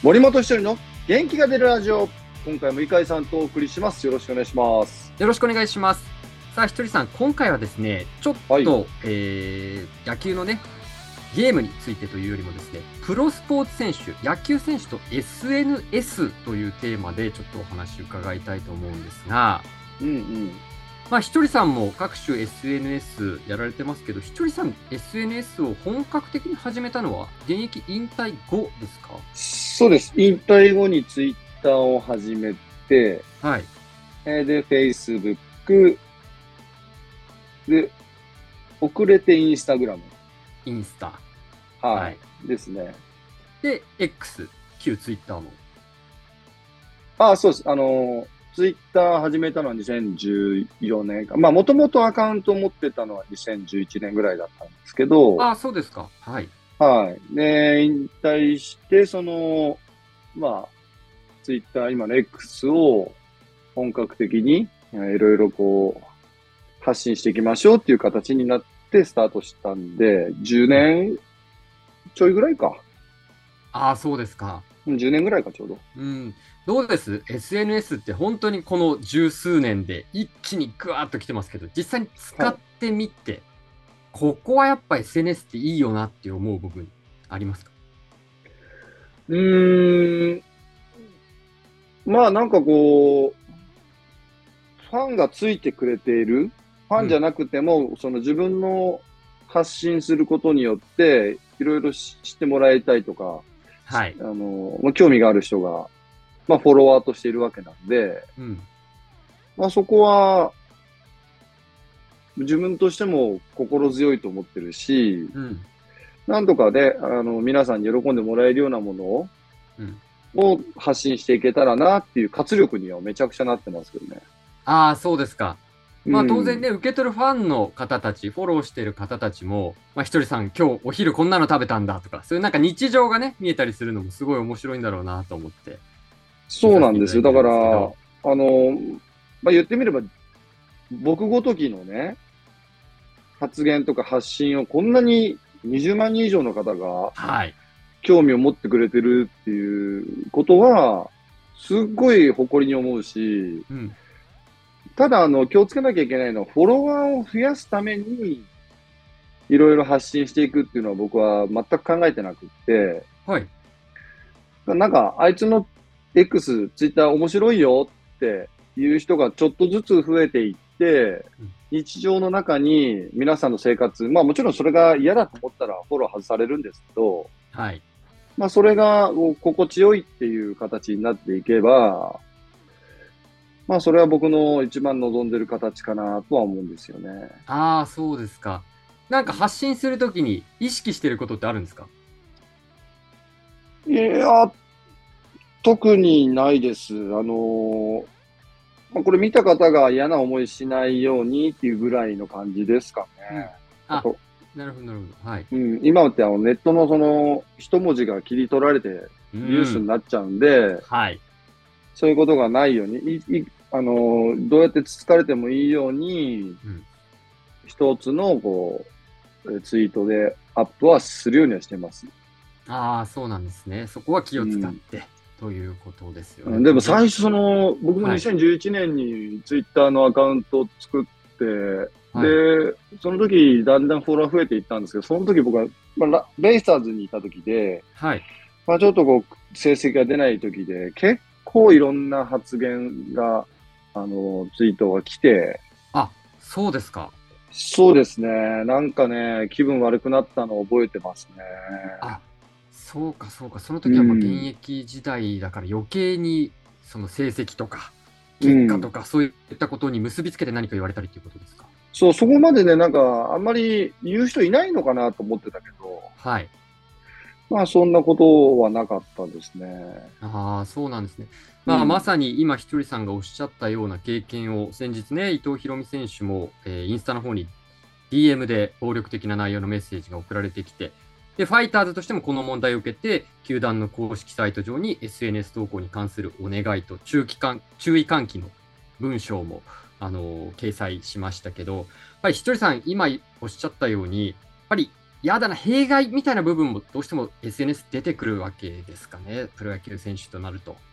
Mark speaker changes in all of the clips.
Speaker 1: 森本一人の元気が出るラジオ。今回も井海さんとお送りします。よろしくお願いします。
Speaker 2: よろしくお願いします。さあ、ひとりさん、今回はですね、ちょっと、
Speaker 1: はい
Speaker 2: えー野球のね、ゲームについてというよりもですね、プロスポーツ選手、野球選手と SNS というテーマでちょっとお話伺いたいと思うんですが、
Speaker 1: うんうん。
Speaker 2: まあ、ひとりさんも各種 SNS やられてますけど、ひとりさん SNS を本格的に始めたのは現役引退後ですか？
Speaker 1: そうです。引退後にツイッターを始めて、
Speaker 2: はい。
Speaker 1: えーで、Facebook、で、遅れてインスタグラム。
Speaker 2: インスタ。
Speaker 1: はい。
Speaker 2: はい
Speaker 1: ですね。
Speaker 2: で、X、旧ツイッターも。
Speaker 1: あ、そうです。あの、ツイッター始めたのは2014年か。まあ、もともとアカウント持ってたのは2011年ぐらいだったんですけど、
Speaker 2: ああ、そうですか。はい。
Speaker 1: はい。で、引退して、その、まあ、ツイッター、今の X を本格的に、えーいろいろこう、発信していきましょうっていう形になってスタートしたんで、10年ちょいぐらいか。
Speaker 2: ああ、そうですか。
Speaker 1: うん10年ぐらいか、ちょうど。
Speaker 2: うん。どうです ?SNS って本当にこの十数年で一気にグワーッと来てますけど、実際に使ってみて、ここはやっぱ SNS っていいよなって思う部分ありますか？
Speaker 1: うーん。まあなんかこう、ファンがついてくれている、ファンじゃなくても、その自分の発信することによって、いろいろし知ってもらいたいとか、
Speaker 2: はい
Speaker 1: あ。の、まあ興味がある人が、まあフォロワーとしているわけなんで、
Speaker 2: うん。
Speaker 1: まあそこは、自分としても心強いと思ってるし、
Speaker 2: うん。
Speaker 1: なんとかで、あの、皆さんに喜んでもらえるようなものを、
Speaker 2: うん。
Speaker 1: を発信していけたらなっていう活力にはめちゃくちゃなってますけどね。
Speaker 2: ああ、そうですか。まあ
Speaker 1: うん
Speaker 2: 当然ね、受け取るファンの方たち、フォローしてる方たちも、まあひとりさん今日お昼こんなの食べたんだとか、そういうなんか日常がね、見えたりするのもすごい面白いんだろうなと思って。
Speaker 1: そうなんですよ。だから、あの、まあ、言ってみれば、僕ごときのね、発言とか発信をこんなに20万人以上の方が
Speaker 2: はい。
Speaker 1: 興味を持ってくれてるっていうことは、すっごい誇りに思うし、
Speaker 2: うん。
Speaker 1: ただ、あの、気をつけなきゃいけないのは、フォロワーを増やすために、いろいろ発信していくっていうのは僕は全く考えてなくって、
Speaker 2: はい。
Speaker 1: なんか、あいつの X、ツイッター面白いよっていう人がちょっとずつ増えていって
Speaker 2: うん、
Speaker 1: 日常の中に皆さんの生活、まあもちろんそれが嫌だと思ったらフォロー外されるんですけど、
Speaker 2: はい。
Speaker 1: まあそれが心地よいっていう形になっていけば、まあそれは僕の一番望んでる形かなとは思うんですよね。
Speaker 2: ああ、そうですか。なんか発信するときに意識してることってあるんですか？
Speaker 1: いや、特にないです。あのまあ、これ見た方が嫌な思いしないようにっていうぐらいの感じですかね。
Speaker 2: あ
Speaker 1: と
Speaker 2: なるほど、なるほど。はい。
Speaker 1: うん、今ってあのネットのその一文字が切り取られてニュースになっちゃうんで、
Speaker 2: はい。
Speaker 1: そういうことがないように、いいあのどうやってつつかれてもいいように、
Speaker 2: うん
Speaker 1: 一つのこうえツイートでアップはするようにはしてます。
Speaker 2: ああ、そうなんですね。そこは気を使って、ということですよね。
Speaker 1: うんでも最初その、僕も
Speaker 2: はい
Speaker 1: 2011年にツイッターのアカウントを作って、
Speaker 2: はい
Speaker 1: で、その時だんだんフォロワー増えていったんですけど、その時僕は、まあ、ラベイスターズにいた時で、
Speaker 2: はい。
Speaker 1: まあ、ちょっとこう、成績が出ない時で、結構いろんな発言が、あの、ツイートが来て、
Speaker 2: あ、そうですか。
Speaker 1: そうですね、なんかね、気分悪くなったのを覚えてますね。
Speaker 2: あ、そうか、そうか。その時はもう
Speaker 1: うん
Speaker 2: 現役時代だから余計に、その成績とか、結果とか、そういったことに結びつけて何か言われたりっていうことですか？
Speaker 1: そう、そこまでね、なんか、あんまり言う人いないのかなと思ってたけど、
Speaker 2: はい。
Speaker 1: まあ、そんなことはなかったですね。
Speaker 2: ああ、そうなんですね。まあ、
Speaker 1: うん
Speaker 2: まさに今、ひとりさんがおっしゃったような経験を、先日ね、伊藤博美選手も、えーインスタの方に DM で暴力的な内容のメッセージが送られてきて、で、ファイターズとしてもこの問題を受けて、球団の公式サイト上に SNS 投稿に関するお願いと注意喚注意喚起の文章も、あのー掲載しましたけど、やっぱりひとりさん、今おっしゃったように、やっぱりやだな、弊害みたいな部分もどうしても SNS 出てくるわけですかね、プロ野球選手となると。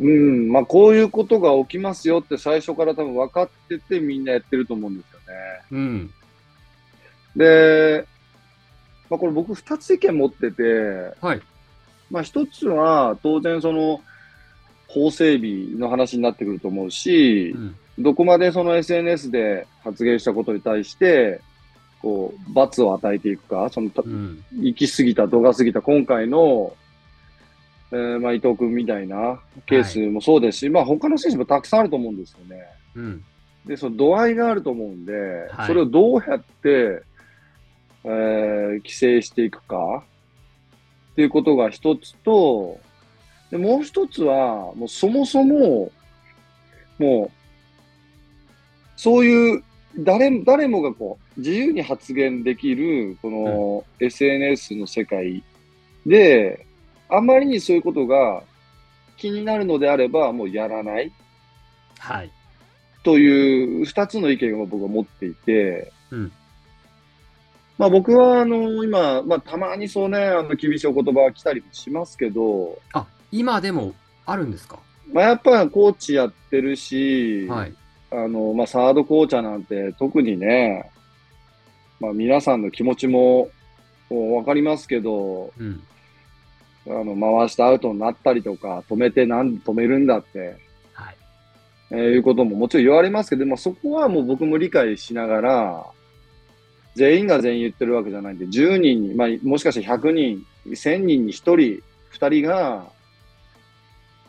Speaker 1: うん、まあこういうことが起きますよって最初から多分分かっててみんなやってると思うんですよね。
Speaker 2: うん。
Speaker 1: で、まあこれ僕二つ意見持ってて、
Speaker 2: はい。
Speaker 1: まあ一つは当然その法整備の話になってくると思うし
Speaker 2: う、ん。
Speaker 1: どこまでその SNS で発言したことに対して、こう、罰を与えていくか、その、た
Speaker 2: うん。
Speaker 1: 行き過ぎた、度が過ぎた、今回の、えーまあ伊藤君みたいなケースもそうですし、まあ他の選手もたくさんあると思うんですよね。
Speaker 2: うん。
Speaker 1: で、その度合いがあると思うんで、
Speaker 2: はい
Speaker 1: それをどうやって、えー規制していくかっていうことが一つと、でもう一つは、もうそもそも、もう、そういう、誰、誰もがこう、自由に発言できる、この SNS の世界で、あまりにそういうことが気になるのであれば、もうやらない。
Speaker 2: はい。
Speaker 1: という二つの意見を僕は持っていて、
Speaker 2: うん
Speaker 1: まあ僕はあの今、まあたまにそうね、あの厳しいお言葉が来たりもしますけど、
Speaker 2: あ、今でもあるんですか？
Speaker 1: まあやっぱコーチやってるし、
Speaker 2: はい。
Speaker 1: あの、まあサードコーチャーなんて特にね、まあ皆さんの気持ちもこうわかりますけど、
Speaker 2: うん。
Speaker 1: あの回してアウトになったりとか、止めてなんで止めるんだって、
Speaker 2: はい。
Speaker 1: えーいうことももちろん言われますけど、まあ、そこはもう僕も理解しながら、全員が全員言ってるわけじゃないんで、10人に、まあ、もしかして100人、1000人に1人、2人が、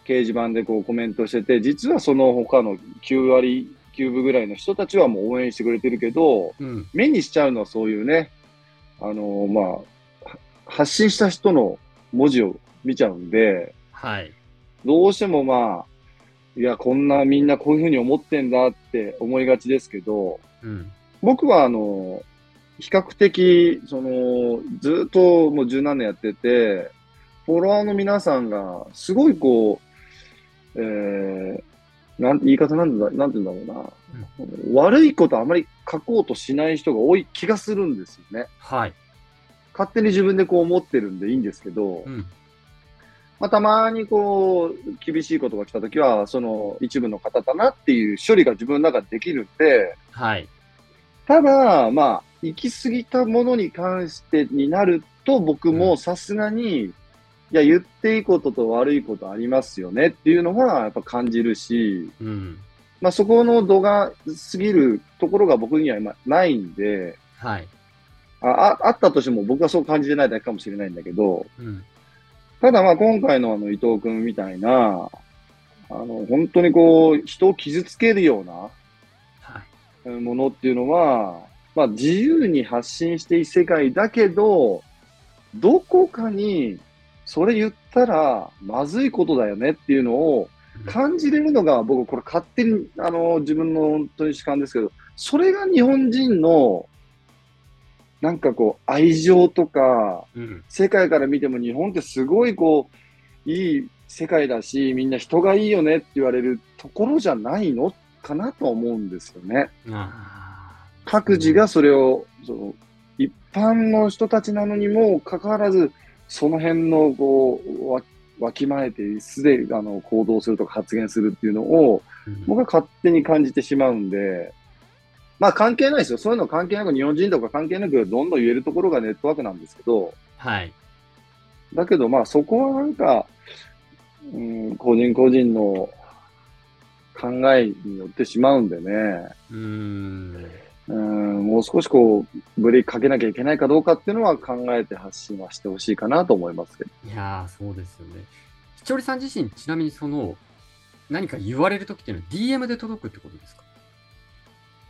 Speaker 1: 掲示板でこうコメントしてて、実はその他の9割9分ぐらいの人たちはもう応援してくれてるけど、
Speaker 2: うん。
Speaker 1: 目にしちゃうのはそういうね、あのまあ、は発信した人の文字を見ちゃうんで、
Speaker 2: はい。
Speaker 1: どうしてもまあ、いや、こんなみんなこういうふうに思ってんだって思いがちですけど、
Speaker 2: うん。
Speaker 1: 僕はあの、比較的、その、ずっともう十何年やってて、フォロワーの皆さんが、すごいこう、えー、なん、言い方なんだ、なんて言うんだろうな、悪いことあまり書こうとしない人が多い気がするんですよね。
Speaker 2: はい。
Speaker 1: 勝手に自分でこう思ってるんでいいんですけど、
Speaker 2: うん。
Speaker 1: まあ、たまにこう、厳しいことが来たときは、その一部の方だなっていう処理が自分の中でできるんで、
Speaker 2: はい。
Speaker 1: ただ、まあ、行き過ぎたものに関してになると、僕もさすがに、いや、言っていいことと悪いことありますよねっていうのはやっぱ感じるし、
Speaker 2: うん。
Speaker 1: まあそこの度が過ぎるところが僕には今ないんで、
Speaker 2: はい。
Speaker 1: あああったとしても僕はそう感じてないだけかもしれないんだけど、
Speaker 2: うん。
Speaker 1: ただまあ今回のあの伊藤君みたいな、あの、本当にこう、人を傷つけるようなものっていうのは、まあ自由に発信していい世界だけど、どこかにそれ言ったらまずいことだよねっていうのを感じれるのが僕これ勝手にあの自分の本当に主観ですけど、それが日本人のなんかこう愛情とか、
Speaker 2: うん。
Speaker 1: 世界から見ても日本ってすごいこう、いい世界だし、みんな人がいいよねって言われるところじゃないのかなと思うんですよね。
Speaker 2: あ
Speaker 1: 各自がそれを、その一般の人たちなのにもかかわらず、その辺のこう、わわきまえて、すでにあの行動するとか発言するっていうのを、僕は勝手に感じてしまうんで、まあ関係ないですよ。そういうの関係なく、日本人とか関係なく、どんどん言えるところがネットワークなんですけど、
Speaker 2: はい。
Speaker 1: だけどまあそこはなんか、うん、個人個人の考えによってしまうんでね、
Speaker 2: うーん。
Speaker 1: うん、もう少しこう、ブレーキかけなきゃいけないかどうかっていうのは考えて発信はしてほしいかなと思いますけど。
Speaker 2: いやー、そうですよね。ひちょりさん自身、ちなみにその、何か言われるときっていうのは DM で届くってことですか？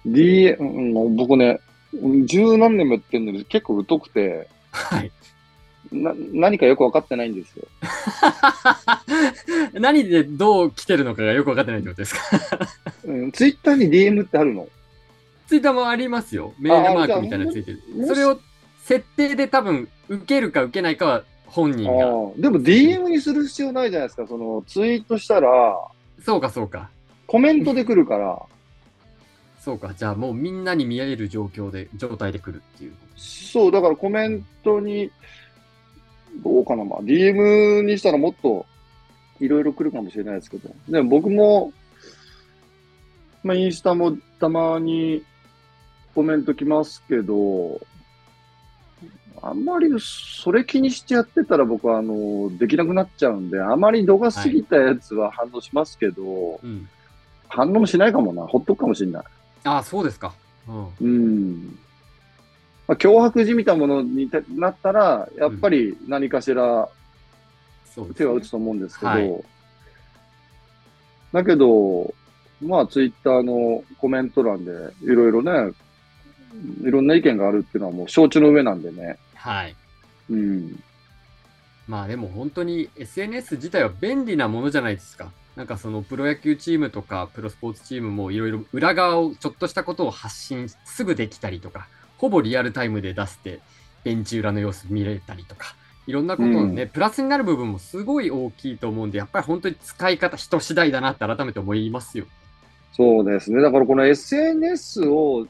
Speaker 1: D、うん、僕ね、十何年もやってるのに結構疎くて、
Speaker 2: はい。
Speaker 1: な、何かよくわかってないんですよ。
Speaker 2: 何でどう来てるのかがよく分かってないってことですか？
Speaker 1: うん、ツイッターに DM ってあるの？
Speaker 2: ツイッターもありますよ。メールマークみたいなのついてるそれを設定で多分、受けるか受けないかは本人が。
Speaker 1: でも DM にする必要ないじゃないですか。そのツイートしたら、
Speaker 2: そうか、そうか。
Speaker 1: コメントで来るから、
Speaker 2: そうか、じゃあもうみんなに見える状況で、状態で来るっていう
Speaker 1: そう、だからコメントに、どうかな、まあ、DM にしたらもっといろいろ来るかもしれないですけど、でも僕も、まあ、インスタもたまにコメント来ますけど、あんまりそれ気にしてやってたら僕はあの、できなくなっちゃうんで、あまり度が過ぎたやつは反応しますけど、
Speaker 2: うん。
Speaker 1: 反応もしないかもな。ほっとくかもしれない。
Speaker 2: ああ、そうですか。うん。
Speaker 1: うん。まあ、脅迫じみたものになったら、やっぱり何かしら手は打つと思うんですけど、
Speaker 2: はい
Speaker 1: だけど、まあ、ツイッターのコメント欄で、いろいろね、いろんな意見があるっていうのはもう承知の上なんでね。
Speaker 2: はい。
Speaker 1: うん。
Speaker 2: まあでも本当に SNS 自体は便利なものじゃないですか。なんかそのプロ野球チームとかプロスポーツチームもいろいろ裏側をちょっとしたことを発信すぐできたりとか、ほぼリアルタイムで出してベンチ裏の様子見れたりとか、いろんなことのね、プラスになる部分もすごい大きいと思うんで、やっぱり本当に使い方人次第だなって改めて思いますよ。
Speaker 1: そうですね。だからこの SNS を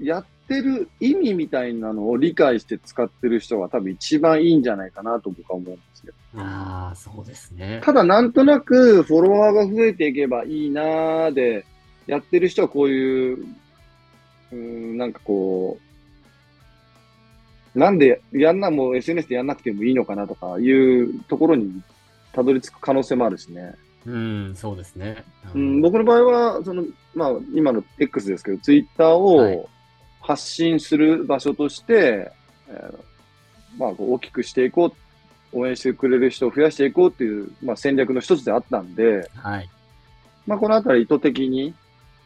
Speaker 1: やってる意味みたいなのを理解して使ってる人が多分一番いいんじゃないかなと僕は思うんですよ。
Speaker 2: ああ、そうですね。
Speaker 1: ただなんとなくフォロワーが増えていけばいいなーで、やってる人はこういう、うーん、なんかこう、なんでやんな、もう SNS でやんなくてもいいのかなとかいうところにたどり着く可能性もあるしね。
Speaker 2: うん、そうですね。
Speaker 1: うん、僕の場合は、その、まあ、今の X ですけど、ツイッター
Speaker 2: はい
Speaker 1: を発信する場所として、えーまあ、こう大きくしていこう、応援してくれる人を増やしていこうっていう、まあ、戦略の一つであったんで、
Speaker 2: はい。
Speaker 1: まあ、このあたり意図的に、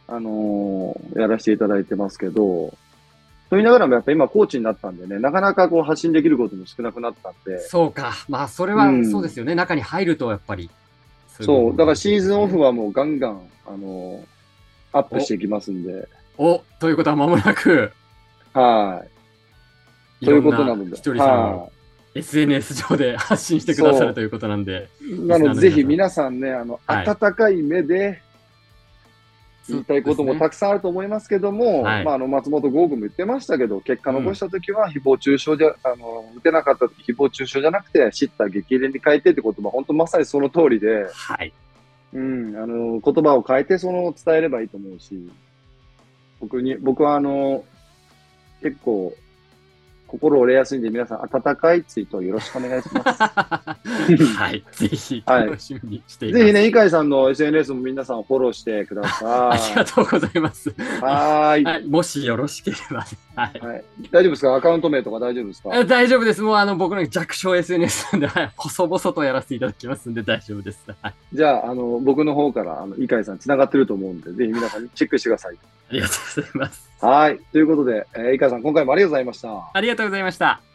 Speaker 1: あのーやらせていただいてますけど、と言いながらもやっぱ今コーチになったんでね、なかなかこう発信できることも少なくなったんで、
Speaker 2: そうか。まあ、それは
Speaker 1: うん
Speaker 2: そうですよね。中に入るとやっぱり。
Speaker 1: そう、だからシーズンオフ
Speaker 2: は。
Speaker 1: はもうガンガン、あのーアップしていきますんで、
Speaker 2: おということは間もなく、
Speaker 1: はい。ということな。
Speaker 2: ひとりさん SNS 上で発信してくださるということなんで。
Speaker 1: い。なので、ぜひ
Speaker 2: 皆
Speaker 1: 皆さんね、あの、
Speaker 2: はい
Speaker 1: 温かい目で、言いたいこともたくさんあると思いますけども、
Speaker 2: はい
Speaker 1: まあ、あの、松本剛君も言ってましたけど、結果残したときは、誹謗中傷じゃ、あの、打てなかったとき、誹謗中傷じゃなくて、知った激励に変えてって言葉、本当まさにその通りで、
Speaker 2: はい。
Speaker 1: うん、あの、言葉を変えて、その、伝えればいいと思うし、僕に、僕はあの、結構、心折れやすいんで、皆さん、温かいツイートをよろしくお願いします。
Speaker 2: はい。ぜひ、
Speaker 1: はい
Speaker 2: 楽しみにしています。
Speaker 1: ぜひね、井海さんの SNS も皆さんフォローしてくださ
Speaker 2: あ
Speaker 1: い。
Speaker 2: りがとうございます。
Speaker 1: はーい。
Speaker 2: はい。もしよろしければ、はい。
Speaker 1: はい。大丈夫ですか？アカウント名とか大丈夫ですか？
Speaker 2: え大丈夫です。もう、あの、僕の弱小 SNS なんで、はい。細々とやらせていただきますんで、大丈夫です。はい。
Speaker 1: じゃあ、あの、僕の方から、あの、井海さん繋がってると思うんで、ぜひ皆さんチェックしてください。
Speaker 2: ありがとうございます。
Speaker 1: はい。ということで、えー、井海さん、今回もありがとうございました。
Speaker 2: ありがとうございました。